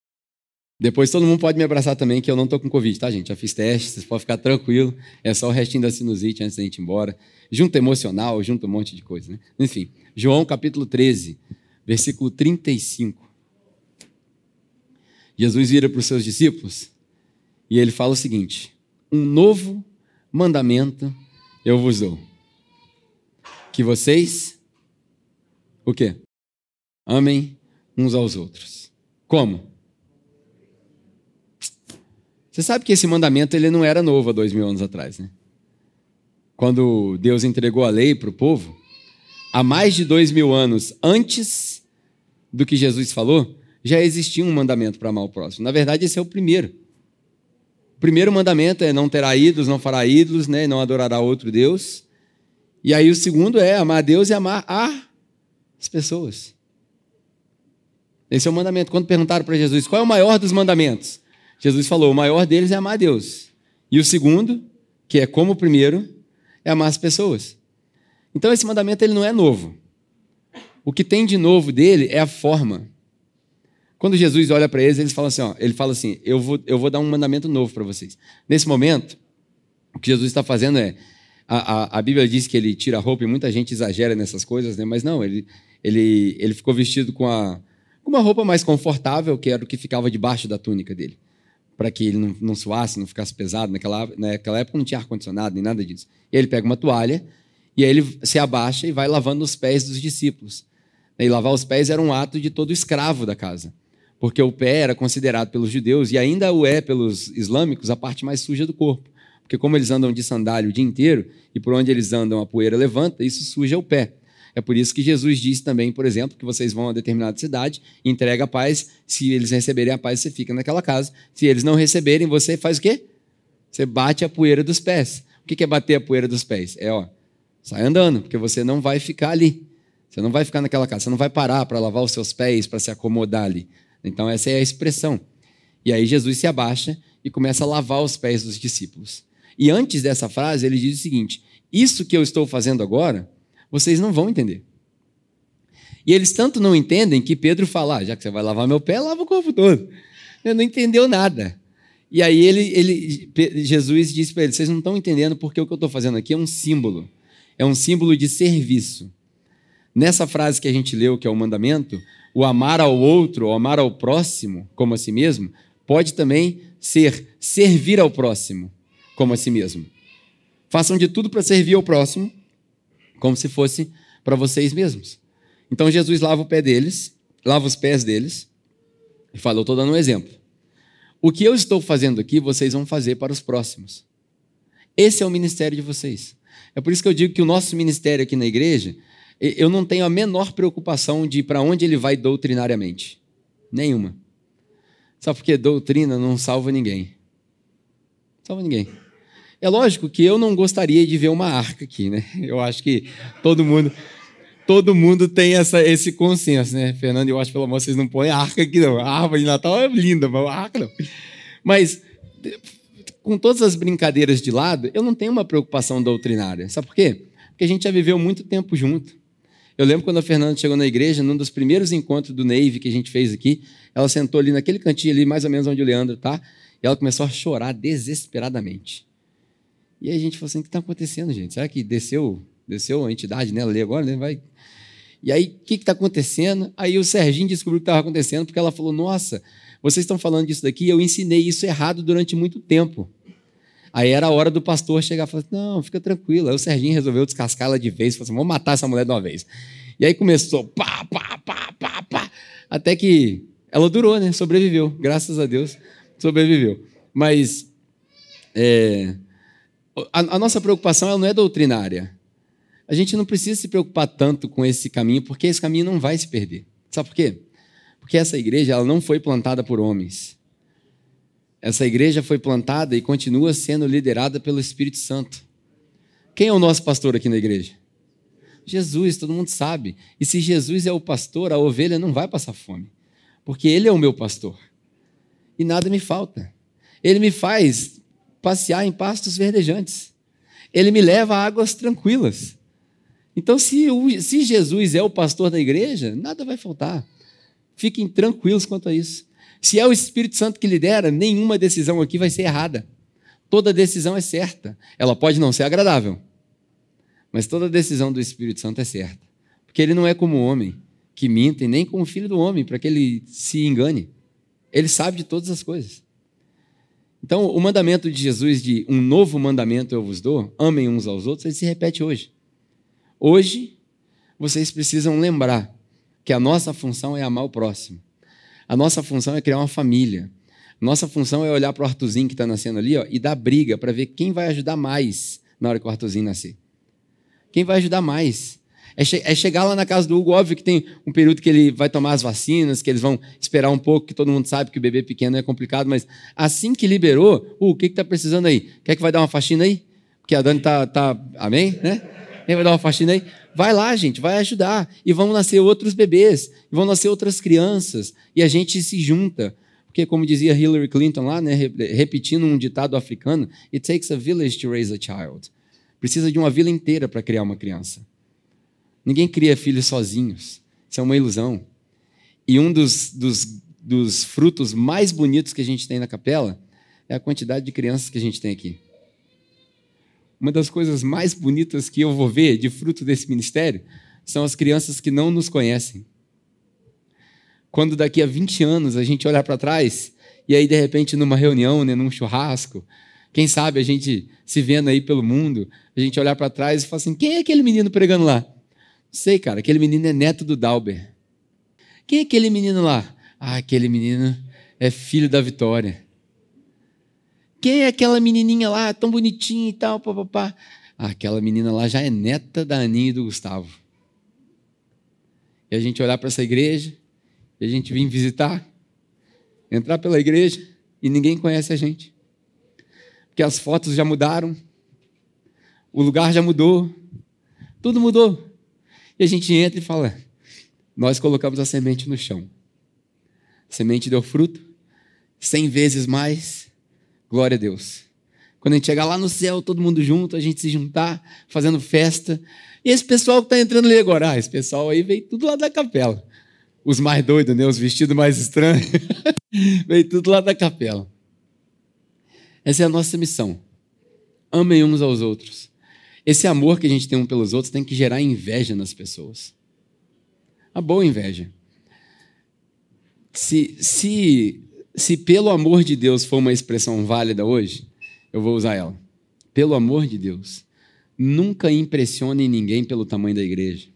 A: Depois todo mundo pode me abraçar também, que eu não tô com Covid, tá, gente? Já fiz teste, vocês podem ficar tranquilo. É só o restinho da sinusite antes da gente ir embora. Junto emocional, junto um monte de coisa, né? Enfim, João capítulo 13, versículo 35. Jesus vira para os seus discípulos e ele fala o seguinte: Um novo mandamento eu vos dou. Que vocês, o quê? Amem uns aos outros. Como? Você sabe que esse mandamento ele não era novo há dois mil anos atrás, né? Quando Deus entregou a lei para o povo, há mais de dois mil anos antes do que Jesus falou, já existia um mandamento para amar o próximo. Na verdade, esse é o primeiro. O primeiro mandamento é não terá ídolos, não fará ídolos, né? não adorará outro Deus. E aí o segundo é amar a Deus e amar as pessoas. Esse é o mandamento. Quando perguntaram para Jesus qual é o maior dos mandamentos, Jesus falou: o maior deles é amar a Deus. E o segundo, que é como o primeiro, é amar as pessoas. Então esse mandamento ele não é novo. O que tem de novo dele é a forma. Quando Jesus olha para eles, eles falam assim, ó, ele fala assim: eu vou, eu vou dar um mandamento novo para vocês. Nesse momento, o que Jesus está fazendo é. A, a, a, Bíblia diz que ele tira a roupa e muita gente exagera nessas coisas, né? mas não, ele, ele, ele ficou vestido com, a, com uma roupa mais confortável, que era o que ficava debaixo da túnica dele, para que ele não, não suasse, não ficasse pesado. Naquela, naquela época não tinha ar-condicionado nem nada disso. E aí ele pega uma toalha e aí ele se abaixa e vai lavando os pés dos discípulos. E lavar os pés era um ato de todo escravo da casa porque o pé era considerado pelos judeus e ainda o é pelos islâmicos a parte mais suja do corpo. Porque como eles andam de sandália o dia inteiro e por onde eles andam a poeira levanta, isso suja o pé. É por isso que Jesus disse também, por exemplo, que vocês vão a determinada cidade, entrega a paz, se eles receberem a paz, você fica naquela casa. Se eles não receberem, você faz o quê? Você bate a poeira dos pés. O que é bater a poeira dos pés? É, ó, sai andando, porque você não vai ficar ali. Você não vai ficar naquela casa, você não vai parar para lavar os seus pés, para se acomodar ali. Então, essa é a expressão. E aí, Jesus se abaixa e começa a lavar os pés dos discípulos. E antes dessa frase, ele diz o seguinte: Isso que eu estou fazendo agora, vocês não vão entender. E eles tanto não entendem que Pedro fala: ah, já que você vai lavar meu pé, lava o corpo todo. Ele não entendeu nada. E aí ele, ele, Jesus disse para ele: vocês não estão entendendo porque o que eu estou fazendo aqui é um símbolo. É um símbolo de serviço. Nessa frase que a gente leu, que é o mandamento, o amar ao outro, o amar ao próximo, como a si mesmo, pode também ser servir ao próximo, como a si mesmo. Façam de tudo para servir ao próximo, como se fosse para vocês mesmos. Então Jesus lava o pé deles, lava os pés deles, e fala: Eu estou dando um exemplo. O que eu estou fazendo aqui, vocês vão fazer para os próximos. Esse é o ministério de vocês. É por isso que eu digo que o nosso ministério aqui na igreja, eu não tenho a menor preocupação de para onde ele vai doutrinariamente. Nenhuma. Sabe por quê? Doutrina não salva ninguém. Salva ninguém. É lógico que eu não gostaria de ver uma arca aqui, né? Eu acho que todo mundo todo mundo tem essa, esse consenso, né? Fernando, eu acho pelo amor vocês não põem arca aqui, não. A árvore de Natal é linda, mas arca não. Mas, com todas as brincadeiras de lado, eu não tenho uma preocupação doutrinária. Sabe por quê? Porque a gente já viveu muito tempo junto. Eu lembro quando a Fernanda chegou na igreja, num dos primeiros encontros do Navy que a gente fez aqui, ela sentou ali naquele cantinho ali, mais ou menos onde o Leandro está, e ela começou a chorar desesperadamente. E aí a gente falou assim: o que está acontecendo, gente? Será que desceu, desceu a entidade nela ali agora? Né? Vai e aí, o que está acontecendo? Aí o Serginho descobriu o que estava acontecendo, porque ela falou: Nossa, vocês estão falando disso daqui, eu ensinei isso errado durante muito tempo. Aí era a hora do pastor chegar e falar: Não, fica tranquilo. Aí o Serginho resolveu descascá-la de vez, falou assim: Vamos matar essa mulher de uma vez. E aí começou, pá, pá, pá, pá, pá, até que ela durou, né? Sobreviveu, graças a Deus, sobreviveu. Mas é, a, a nossa preocupação ela não é doutrinária a gente não precisa se preocupar tanto com esse caminho, porque esse caminho não vai se perder. Sabe por quê? Porque essa igreja ela não foi plantada por homens. Essa igreja foi plantada e continua sendo liderada pelo Espírito Santo. Quem é o nosso pastor aqui na igreja? Jesus, todo mundo sabe. E se Jesus é o pastor, a ovelha não vai passar fome, porque ele é o meu pastor. E nada me falta. Ele me faz passear em pastos verdejantes. Ele me leva a águas tranquilas. Então, se, o, se Jesus é o pastor da igreja, nada vai faltar. Fiquem tranquilos quanto a isso. Se é o Espírito Santo que lidera, nenhuma decisão aqui vai ser errada. Toda decisão é certa. Ela pode não ser agradável, mas toda decisão do Espírito Santo é certa. Porque ele não é como o homem que minta, e nem como o filho do homem, para que ele se engane. Ele sabe de todas as coisas. Então, o mandamento de Jesus de um novo mandamento eu vos dou, amem uns aos outros, ele se repete hoje. Hoje, vocês precisam lembrar que a nossa função é amar o próximo. A nossa função é criar uma família. Nossa função é olhar para o Artuzinho que está nascendo ali ó, e dar briga para ver quem vai ajudar mais na hora que o Artuzinho nascer. Quem vai ajudar mais? É, che é, chegar lá na casa do Hugo, óbvio que tem um período que ele vai tomar as vacinas, que eles vão esperar um pouco, que todo mundo sabe que o bebê pequeno é complicado, mas assim que liberou, uh, o que está precisando aí? Quer que vai dar uma faxina aí? Porque a Dani está. Tá, amém? Né? Vai dar uma faxina aí? Vai lá, gente, vai ajudar. E vão nascer outros bebês, e vão nascer outras crianças, e a gente se junta. Porque, como dizia Hillary Clinton lá, né, repetindo um ditado africano, it takes a village to raise a child. Precisa de uma vila inteira para criar uma criança. Ninguém cria filhos sozinhos. Isso é uma ilusão. E um dos, dos, dos frutos mais bonitos que a gente tem na capela é a quantidade de crianças que a gente tem aqui. Uma das coisas mais bonitas que eu vou ver de fruto desse ministério são as crianças que não nos conhecem. Quando daqui a 20 anos a gente olhar para trás e aí de repente numa reunião, né, num churrasco, quem sabe a gente se vendo aí pelo mundo, a gente olhar para trás e falar assim: quem é aquele menino pregando lá? Não sei, cara, aquele menino é neto do Dauber. Quem é aquele menino lá? Ah, aquele menino é filho da Vitória. Quem é aquela menininha lá, tão bonitinha e tal, papapá? Aquela menina lá já é neta da Aninha e do Gustavo. E a gente olhar para essa igreja, e a gente vir visitar, entrar pela igreja, e ninguém conhece a gente. Porque as fotos já mudaram, o lugar já mudou, tudo mudou. E a gente entra e fala: nós colocamos a semente no chão. A semente deu fruto, cem vezes mais, glória a Deus. Quando a gente chegar lá no céu, todo mundo junto, a gente se juntar, fazendo festa. E esse pessoal que está entrando ali agora, ah, esse pessoal aí veio tudo lá da capela. Os mais doidos, né? Os vestidos mais estranhos. veio tudo lá da capela. Essa é a nossa missão. Amem uns aos outros. Esse amor que a gente tem um pelos outros tem que gerar inveja nas pessoas. A boa inveja. Se, se, se pelo amor de Deus for uma expressão válida hoje, eu vou usar ela. Pelo amor de Deus, nunca impressione ninguém pelo tamanho da igreja.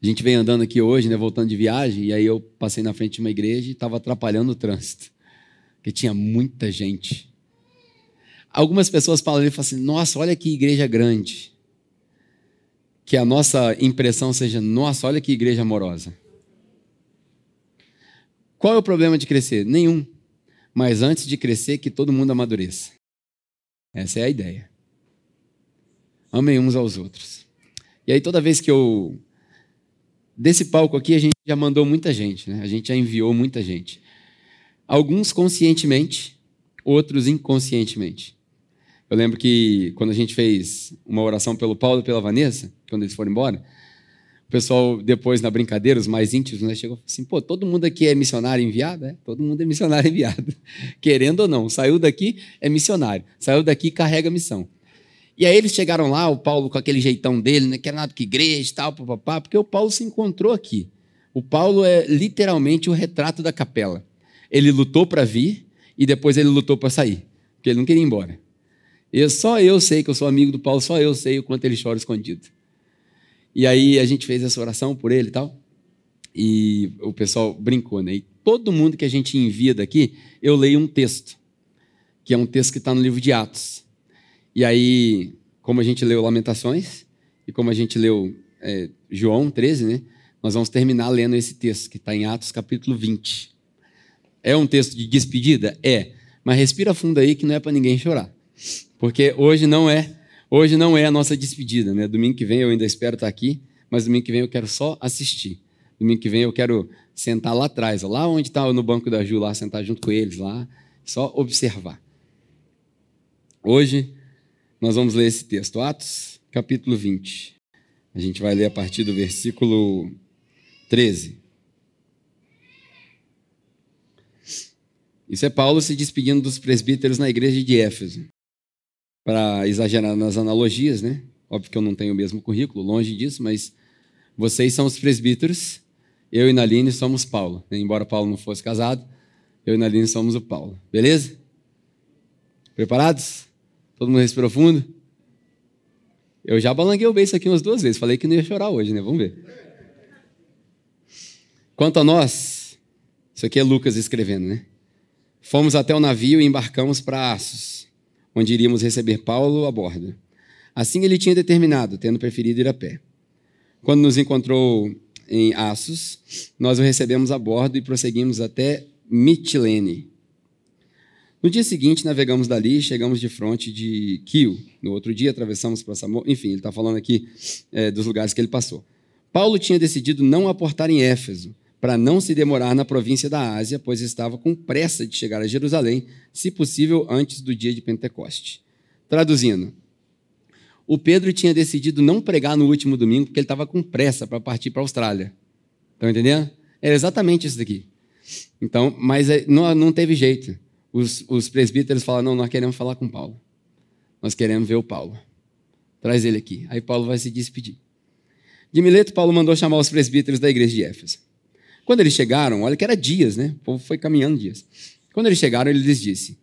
A: A gente vem andando aqui hoje, né, voltando de viagem, e aí eu passei na frente de uma igreja e estava atrapalhando o trânsito, porque tinha muita gente. Algumas pessoas falam e falam assim: Nossa, olha que igreja grande. Que a nossa impressão seja: Nossa, olha que igreja amorosa. Qual é o problema de crescer? Nenhum mas antes de crescer, que todo mundo amadureça. Essa é a ideia. Amem uns aos outros. E aí, toda vez que eu. Desse palco aqui, a gente já mandou muita gente, né? A gente já enviou muita gente. Alguns conscientemente, outros inconscientemente. Eu lembro que quando a gente fez uma oração pelo Paulo e pela Vanessa, quando eles foram embora, o pessoal, depois, na brincadeira, os mais íntimos, né, chegou assim: pô, todo mundo aqui é missionário enviado? É, todo mundo é missionário enviado. Querendo ou não, saiu daqui, é missionário. Saiu daqui, carrega a missão. E aí eles chegaram lá, o Paulo com aquele jeitão dele, né, que era nada que igreja e tal, papapá, porque o Paulo se encontrou aqui. O Paulo é literalmente o retrato da capela. Ele lutou para vir e depois ele lutou para sair, porque ele não queria ir embora. Eu, só eu sei que eu sou amigo do Paulo, só eu sei o quanto ele chora escondido. E aí a gente fez essa oração por ele e tal. E o pessoal brincou, né? E todo mundo que a gente envia daqui, eu leio um texto, que é um texto que está no livro de Atos. E aí, como a gente leu Lamentações, e como a gente leu é, João 13, né? Nós vamos terminar lendo esse texto, que está em Atos capítulo 20. É um texto de despedida? É. Mas respira fundo aí que não é para ninguém chorar. Porque hoje não é Hoje não é a nossa despedida, né? Domingo que vem eu ainda espero estar aqui, mas domingo que vem eu quero só assistir. Domingo que vem eu quero sentar lá atrás, lá onde está no banco da Ju, lá, sentar junto com eles lá, só observar. Hoje nós vamos ler esse texto, Atos, capítulo 20. A gente vai ler a partir do versículo 13. Isso é Paulo se despedindo dos presbíteros na igreja de Éfeso para exagerar nas analogias, né? Óbvio que eu não tenho o mesmo currículo, longe disso, mas vocês são os presbíteros, eu e Naline somos Paulo. Né? Embora Paulo não fosse casado, eu e Naline somos o Paulo. Beleza? Preparados? Todo mundo respirou fundo? Eu já balanguei o beijo aqui umas duas vezes. Falei que não ia chorar hoje, né? Vamos ver. Quanto a nós, isso aqui é Lucas escrevendo, né? Fomos até o navio e embarcamos para Assos onde iríamos receber Paulo a bordo. Assim ele tinha determinado, tendo preferido ir a pé. Quando nos encontrou em Assos, nós o recebemos a bordo e prosseguimos até Mitilene. No dia seguinte, navegamos dali e chegamos de frente de Quio. No outro dia, atravessamos para Samo. Enfim, ele está falando aqui é, dos lugares que ele passou. Paulo tinha decidido não aportar em Éfeso, para não se demorar na província da Ásia, pois estava com pressa de chegar a Jerusalém, se possível antes do dia de Pentecoste. Traduzindo, o Pedro tinha decidido não pregar no último domingo porque ele estava com pressa para partir para a Austrália. Estão entendendo? Era exatamente isso daqui. Então, mas não, não teve jeito. Os, os presbíteros falaram: não, nós queremos falar com Paulo. Nós queremos ver o Paulo. Traz ele aqui. Aí Paulo vai se despedir. De Mileto, Paulo mandou chamar os presbíteros da igreja de Éfeso. Quando eles chegaram, olha que era dias, né? O povo foi caminhando dias. Quando eles chegaram, ele lhes disse: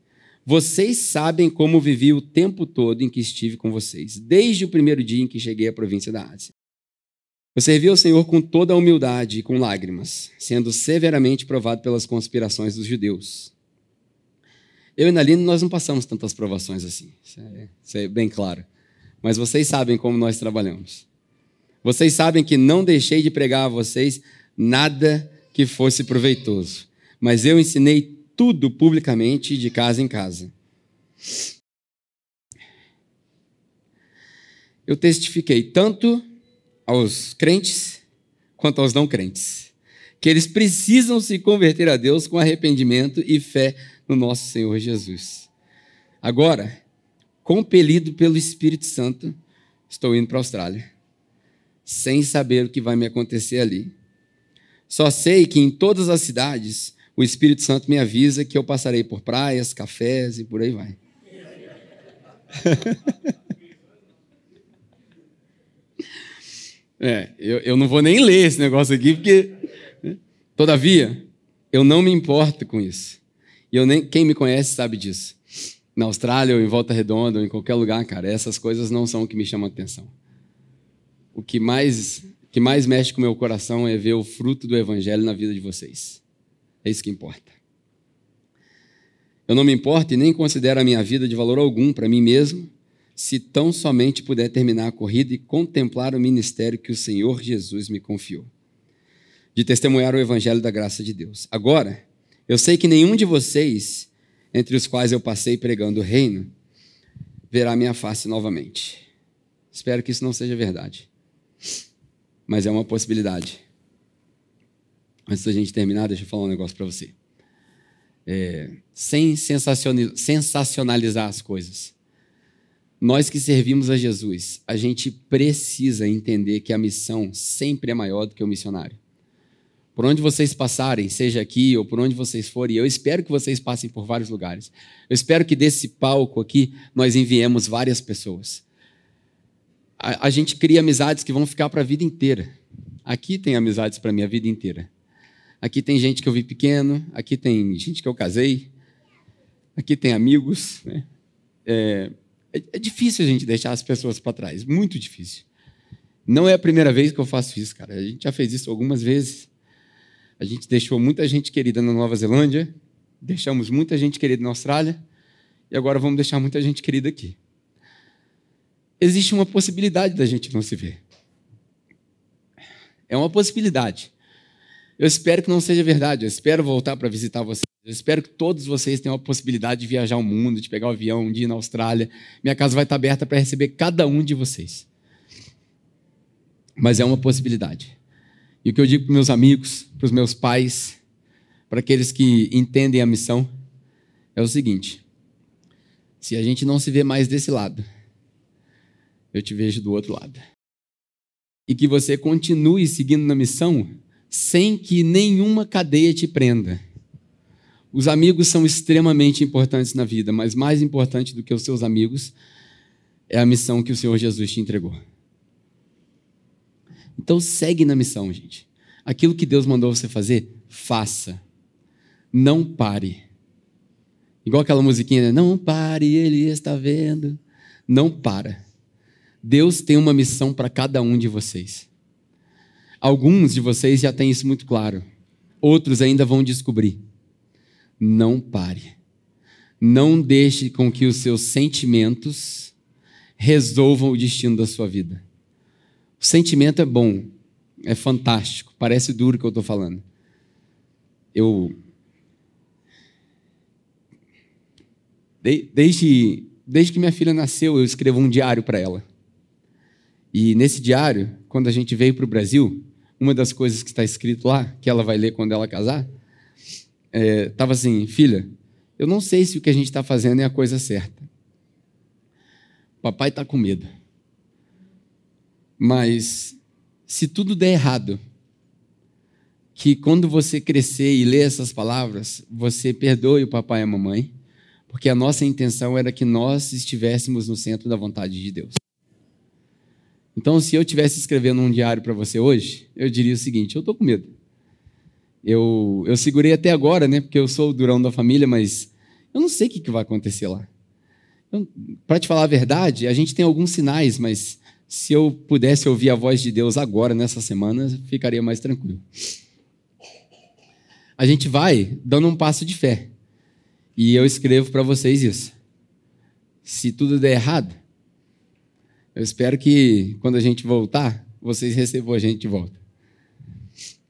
A: Vocês sabem como vivi o tempo todo em que estive com vocês, desde o primeiro dia em que cheguei à província da Ásia. Eu servi ao Senhor com toda a humildade e com lágrimas, sendo severamente provado pelas conspirações dos judeus. Eu e Naline, nós não passamos tantas provações assim, isso é, isso é bem claro. Mas vocês sabem como nós trabalhamos. Vocês sabem que não deixei de pregar a vocês nada que fosse proveitoso. Mas eu ensinei tudo publicamente, de casa em casa. eu testifiquei tanto aos crentes quanto aos não crentes que eles precisam se converter a Deus com arrependimento e fé no nosso Senhor Jesus. Agora, compelido pelo Espírito Santo, estou indo para a Austrália, sem saber o que vai me acontecer ali. Só sei que em todas as cidades o Espírito Santo me avisa que eu passarei por praias, cafés e por aí vai. é, eu, eu não vou nem ler esse negócio aqui, porque. Né? Todavia, eu não me importo com isso. E eu nem, quem me conhece sabe disso. Na Austrália ou em Volta Redonda ou em qualquer lugar, cara, essas coisas não são o que me chamam a atenção. O que mais, que mais mexe com o meu coração é ver o fruto do Evangelho na vida de vocês. É isso que importa. Eu não me importo e nem considero a minha vida de valor algum para mim mesmo, se tão somente puder terminar a corrida e contemplar o ministério que o Senhor Jesus me confiou de testemunhar o evangelho da graça de Deus. Agora, eu sei que nenhum de vocês, entre os quais eu passei pregando o reino, verá minha face novamente. Espero que isso não seja verdade. Mas é uma possibilidade. Antes da gente terminar, deixa eu falar um negócio para você. É, sem sensacionalizar as coisas. Nós que servimos a Jesus, a gente precisa entender que a missão sempre é maior do que o missionário. Por onde vocês passarem, seja aqui ou por onde vocês forem, eu espero que vocês passem por vários lugares. Eu espero que desse palco aqui nós enviemos várias pessoas. A, a gente cria amizades que vão ficar para a vida inteira. Aqui tem amizades para minha vida inteira. Aqui tem gente que eu vi pequeno, aqui tem gente que eu casei, aqui tem amigos. Né? É, é, é difícil a gente deixar as pessoas para trás, muito difícil. Não é a primeira vez que eu faço isso, cara. A gente já fez isso algumas vezes. A gente deixou muita gente querida na Nova Zelândia, deixamos muita gente querida na Austrália e agora vamos deixar muita gente querida aqui. Existe uma possibilidade da gente não se ver. É uma possibilidade. Eu espero que não seja verdade. Eu espero voltar para visitar vocês. Eu espero que todos vocês tenham a possibilidade de viajar o mundo, de pegar o um avião, de ir na Austrália. Minha casa vai estar aberta para receber cada um de vocês. Mas é uma possibilidade. E o que eu digo para meus amigos, para os meus pais, para aqueles que entendem a missão, é o seguinte: se a gente não se vê mais desse lado, eu te vejo do outro lado. E que você continue seguindo na missão sem que nenhuma cadeia te prenda. Os amigos são extremamente importantes na vida, mas mais importante do que os seus amigos é a missão que o Senhor Jesus te entregou. Então segue na missão, gente. Aquilo que Deus mandou você fazer, faça. Não pare. Igual aquela musiquinha, né? Não pare, ele está vendo. Não para. Deus tem uma missão para cada um de vocês. Alguns de vocês já têm isso muito claro. Outros ainda vão descobrir. Não pare. Não deixe com que os seus sentimentos resolvam o destino da sua vida. O sentimento é bom, é fantástico, parece duro o que eu estou falando. Eu. Desde, desde que minha filha nasceu, eu escrevo um diário para ela. E nesse diário, quando a gente veio para o Brasil, uma das coisas que está escrito lá, que ela vai ler quando ela casar, estava é, assim: Filha, eu não sei se o que a gente está fazendo é a coisa certa. Papai está com medo. Mas se tudo der errado, que quando você crescer e ler essas palavras, você perdoe o papai e a mamãe, porque a nossa intenção era que nós estivéssemos no centro da vontade de Deus. Então, se eu estivesse escrevendo um diário para você hoje, eu diria o seguinte: eu estou com medo. Eu, eu segurei até agora, né? Porque eu sou o durão da família, mas eu não sei o que, que vai acontecer lá. Para te falar a verdade, a gente tem alguns sinais, mas se eu pudesse ouvir a voz de Deus agora, nessa semana, ficaria mais tranquilo. A gente vai dando um passo de fé. E eu escrevo para vocês isso. Se tudo der errado, eu espero que quando a gente voltar, vocês recebam a gente de volta.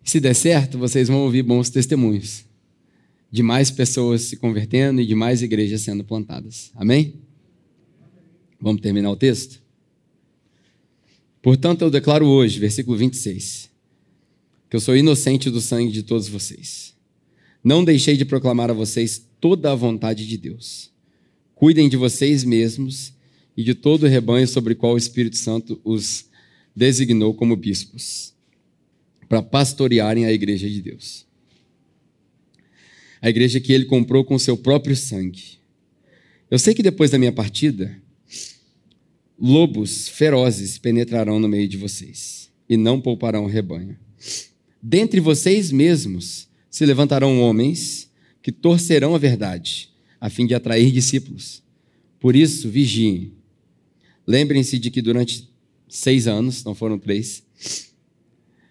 A: Se der certo, vocês vão ouvir bons testemunhos de mais pessoas se convertendo e de mais igrejas sendo plantadas. Amém? Vamos terminar o texto? Portanto, eu declaro hoje, versículo 26, que eu sou inocente do sangue de todos vocês. Não deixei de proclamar a vocês toda a vontade de Deus. Cuidem de vocês mesmos e de todo o rebanho sobre o qual o Espírito Santo os designou como bispos, para pastorearem a igreja de Deus. A igreja que ele comprou com seu próprio sangue. Eu sei que depois da minha partida, lobos ferozes penetrarão no meio de vocês e não pouparão o rebanho. Dentre vocês mesmos se levantarão homens que torcerão a verdade, a fim de atrair discípulos. Por isso, vigiem. Lembrem-se de que durante seis anos, não foram três,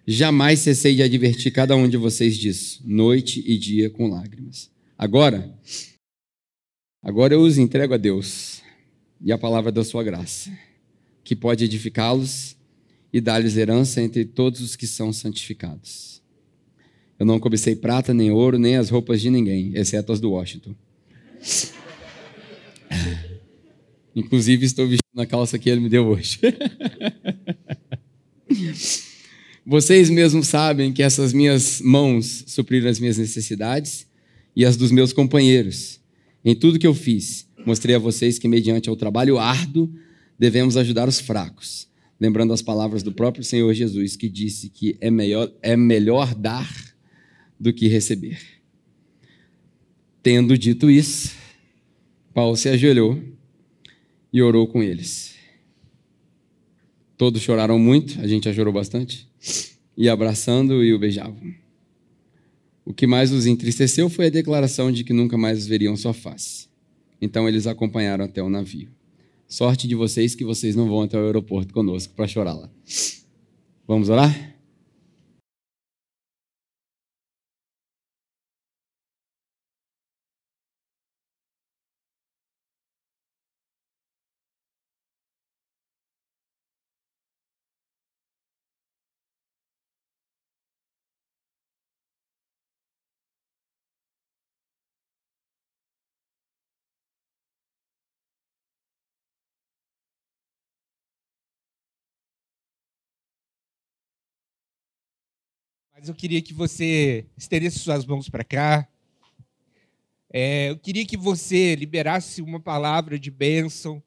A: jamais cessei de advertir cada um de vocês disso, noite e dia com lágrimas. Agora, agora eu os entrego a Deus e a palavra da sua graça, que pode edificá-los e dar-lhes herança entre todos os que são santificados. Eu não cobicei prata, nem ouro, nem as roupas de ninguém, exceto as do Washington. Inclusive, estou vestindo a calça que ele me deu hoje. Vocês mesmos sabem que essas minhas mãos supriram as minhas necessidades e as dos meus companheiros. Em tudo que eu fiz, mostrei a vocês que, mediante o trabalho árduo, devemos ajudar os fracos. Lembrando as palavras do próprio Senhor Jesus, que disse que é melhor, é melhor dar do que receber. Tendo dito isso, Paulo se ajoelhou e orou com eles. Todos choraram muito, a gente já chorou bastante, e abraçando e o beijavam. O que mais os entristeceu foi a declaração de que nunca mais veriam sua face. Então eles acompanharam até o navio. Sorte de vocês que vocês não vão até o aeroporto conosco para chorar lá. Vamos orar?
B: Mas eu queria que você estendesse suas mãos para cá. É, eu queria que você liberasse uma palavra de bênção.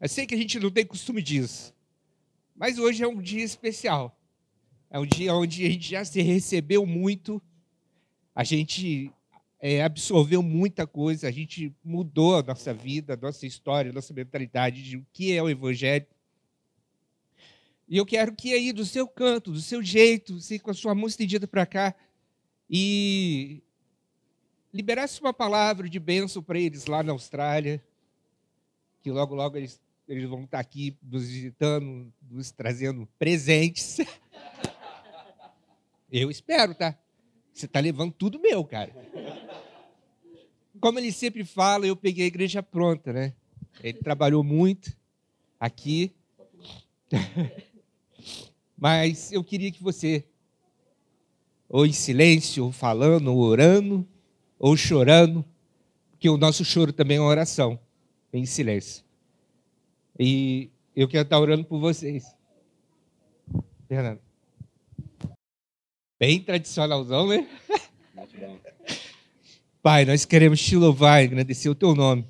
B: Eu sei que a gente não tem costume disso, mas hoje é um dia especial. É um dia onde a gente já se recebeu muito, a gente é, absorveu muita coisa, a gente mudou a nossa vida, a nossa história, a nossa mentalidade de o que é o Evangelho. E eu quero que aí, do seu canto, do seu jeito, você com a sua mão estendida para cá, e liberasse uma palavra de bênção para eles lá na Austrália, que logo, logo eles, eles vão estar aqui nos visitando, nos trazendo presentes. Eu espero, tá? Você está levando tudo meu, cara. Como ele sempre fala, eu peguei a igreja pronta, né? Ele trabalhou muito aqui. Mas eu queria que você, ou em silêncio, ou falando, ou orando, ou chorando, porque o nosso choro também é uma oração, em silêncio. E eu quero estar orando por vocês. Fernando. Bem tradicionalzão, né? Pai, nós queremos te louvar e agradecer o teu nome.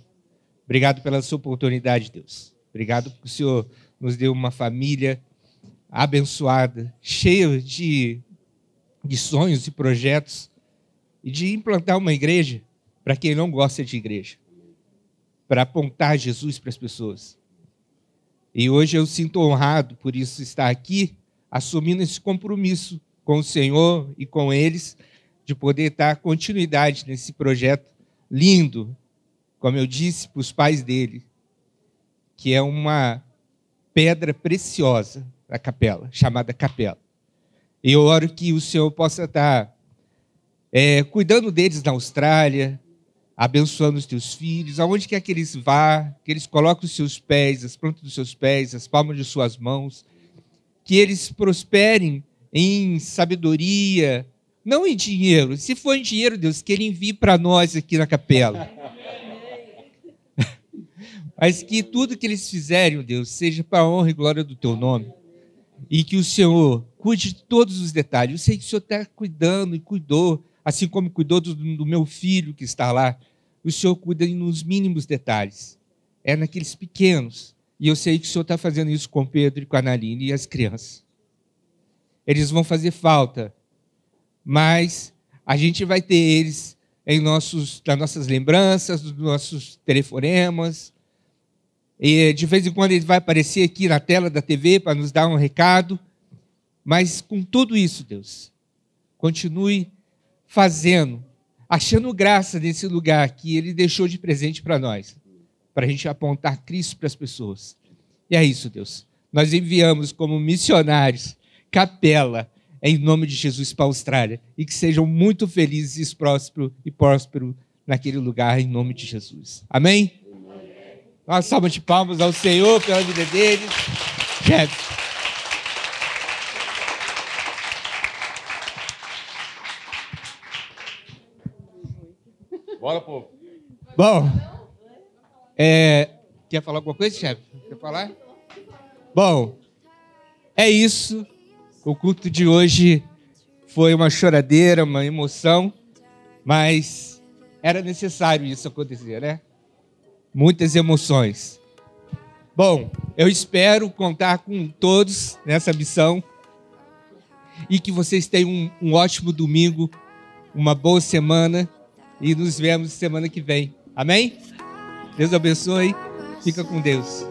B: Obrigado pela sua oportunidade, Deus. Obrigado porque o Senhor nos deu uma família abençoada, cheia de, de sonhos e projetos, e de implantar uma igreja para quem não gosta de igreja, para apontar Jesus para as pessoas. E hoje eu sinto honrado por isso estar aqui, assumindo esse compromisso com o Senhor e com eles, de poder dar continuidade nesse projeto lindo, como eu disse para os pais dele, que é uma pedra preciosa da capela, chamada capela. E eu oro que o Senhor possa estar é, cuidando deles na Austrália, abençoando os teus filhos, aonde quer que eles vá, que eles coloquem os seus pés, as plantas dos seus pés, as palmas de suas mãos, que eles prosperem em sabedoria, não em dinheiro. Se for em dinheiro, Deus, que Ele envie para nós aqui na capela. Mas que tudo que eles fizerem, Deus, seja para a honra e glória do Teu nome e que o Senhor cuide de todos os detalhes. Eu sei que o Senhor está cuidando e cuidou, assim como cuidou do, do meu filho que está lá. O Senhor cuida nos mínimos detalhes, é naqueles pequenos. E eu sei que o Senhor está fazendo isso com Pedro e com a Naline e as crianças. Eles vão fazer falta, mas a gente vai ter eles em nossos, nas nossas lembranças, nos nossos telefonemas. E de vez em quando ele vai aparecer aqui na tela da TV para nos dar um recado. Mas com tudo isso, Deus, continue fazendo, achando graça nesse lugar que Ele deixou de presente para nós, para a gente apontar Cristo para as pessoas. E é isso, Deus. Nós enviamos como missionários, capela, em nome de Jesus para a Austrália, e que sejam muito felizes prósperos e prósperos naquele lugar, em nome de Jesus. Amém? Uma salva de palmas ao Senhor pela vida deles. Jeff.
A: Bora, povo.
B: Bom, é, quer falar alguma coisa, chefe? Quer falar? Bom, é isso. O culto de hoje foi uma choradeira, uma emoção, mas era necessário isso acontecer, né? Muitas emoções. Bom, eu espero contar com todos nessa missão e que vocês tenham um, um ótimo domingo, uma boa semana e nos vemos semana que vem. Amém? Deus abençoe. Fica com Deus.